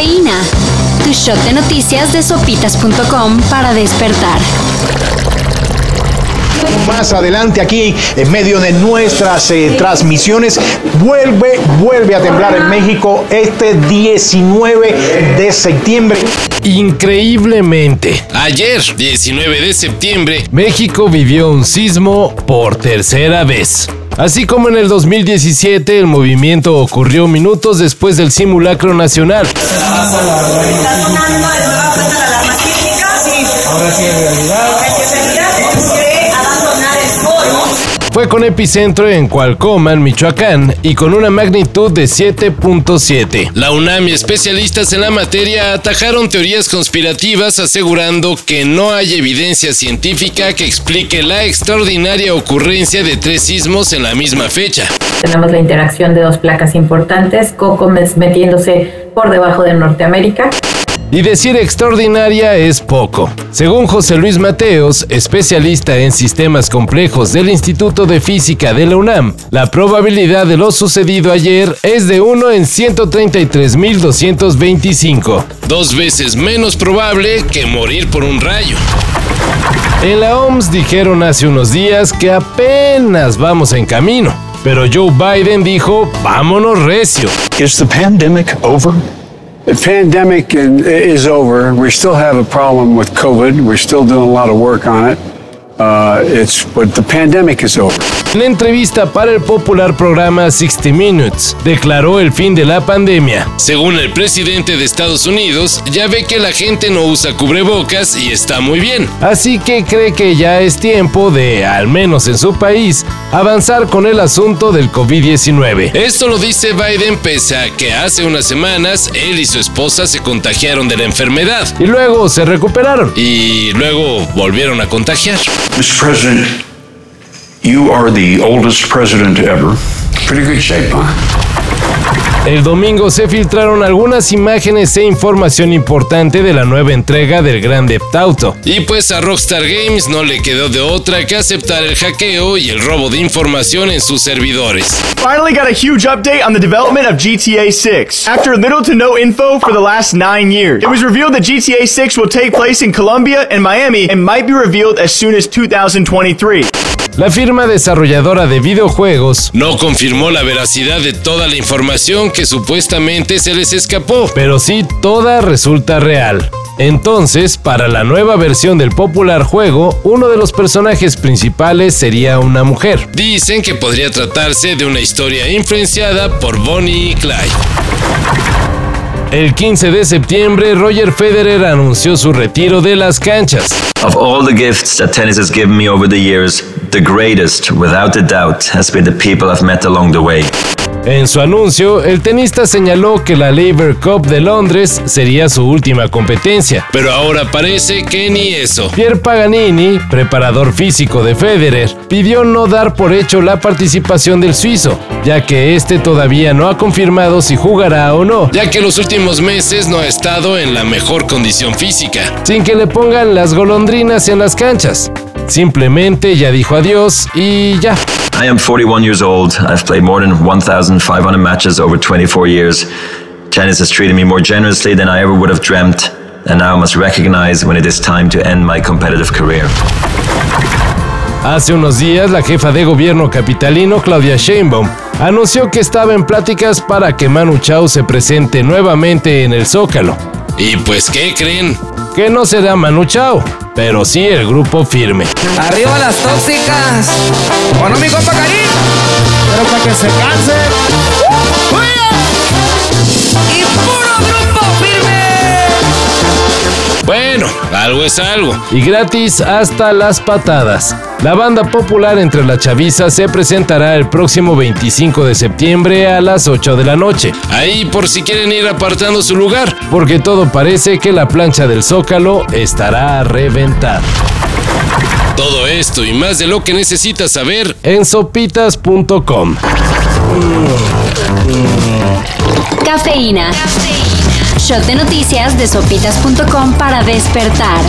Cafeína. Tu shot de noticias de sopitas.com para despertar. Más adelante aquí, en medio de nuestras eh, transmisiones, vuelve, vuelve a temblar en México este 19 de septiembre. Increíblemente, ayer, 19 de septiembre, México vivió un sismo por tercera vez. Así como en el 2017, el movimiento ocurrió minutos después del simulacro nacional. Epicentro en Cualcoman, Michoacán, y con una magnitud de 7.7. La UNAM y especialistas en la materia atajaron teorías conspirativas asegurando que no hay evidencia científica que explique la extraordinaria ocurrencia de tres sismos en la misma fecha. Tenemos la interacción de dos placas importantes, Coco metiéndose por debajo de Norteamérica. Y decir extraordinaria es poco. Según José Luis Mateos, especialista en sistemas complejos del Instituto de Física de la UNAM, la probabilidad de lo sucedido ayer es de 1 en 133.225, dos veces menos probable que morir por un rayo. En la OMS dijeron hace unos días que apenas vamos en camino, pero Joe Biden dijo, vámonos recio. Is the pandemic over? The pandemic is over. We still have a problem with COVID. We're still doing a lot of work on it. Uh, it's, but the pandemic is over. En entrevista para el popular programa 60 Minutes, declaró el fin de la pandemia. Según el presidente de Estados Unidos, ya ve que la gente no usa cubrebocas y está muy bien. Así que cree que ya es tiempo de, al menos en su país, avanzar con el asunto del COVID-19. Esto lo dice Biden pese a que hace unas semanas él y su esposa se contagiaron de la enfermedad y luego se recuperaron y luego volvieron a contagiar. President, you are the oldest president ever. Pretty good shape, huh? El domingo se filtraron algunas imágenes e información importante de la nueva entrega del Grand Theft Auto. Y pues a Rockstar Games no le quedó de otra que aceptar el hackeo y el robo de información en sus servidores. Finally got a huge update on the development of GTA 6. After little to no info for the last 9 years, it was revealed that GTA 6 will take place in Colombia and Miami and might be revealed as soon as 2023. La firma desarrolladora de videojuegos no confirmó la veracidad de toda la información que supuestamente se les escapó, pero sí toda resulta real. Entonces, para la nueva versión del popular juego, uno de los personajes principales sería una mujer. Dicen que podría tratarse de una historia influenciada por Bonnie y Clyde. El 15 de septiembre, Roger Federer anunció su retiro de las canchas. Of all the gifts that tennis has given me over the years, the greatest, without a doubt, has been the people I've met along the way. En su anuncio, el tenista señaló que la Labour Cup de Londres sería su última competencia, pero ahora parece que ni eso. Pierre Paganini, preparador físico de Federer, pidió no dar por hecho la participación del suizo, ya que este todavía no ha confirmado si jugará o no, ya que los últimos meses no ha estado en la mejor condición física, sin que le pongan las golondrinas en las canchas. Simplemente ya dijo adiós y ya. I am 41 years old. I've played more than 1,500 matches over 24 years. Tennis has treated me more generously than I ever would have dreamt, and now I must recognize when it is time to end my competitive career. Hace unos días, la jefa de gobierno capitalino, Claudia Sheinbaum, anunció que estaba en pláticas para que Manu Chao se presente nuevamente en el Zócalo. ¿Y pues qué creen? Que no será Manu Chao, pero sí el grupo firme. Arriba las tóxicas. Bueno, mi compa Karim. Pero para que se canse. Y puro grupo firme. Bueno, algo es algo. Y gratis hasta las patadas. La banda popular entre la chaviza se presentará el próximo 25 de septiembre a las 8 de la noche. Ahí por si quieren ir apartando su lugar, porque todo parece que la plancha del Zócalo estará a reventar. Todo esto y más de lo que necesitas saber en sopitas.com. Cafeína. Shot de noticias de sopitas.com para despertar.